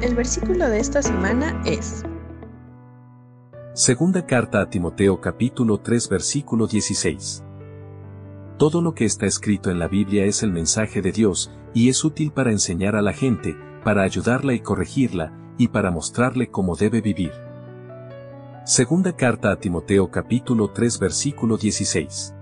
El versículo de esta semana es Segunda carta a Timoteo capítulo 3 versículo 16. Todo lo que está escrito en la Biblia es el mensaje de Dios, y es útil para enseñar a la gente, para ayudarla y corregirla, y para mostrarle cómo debe vivir. Segunda carta a Timoteo capítulo 3 versículo 16.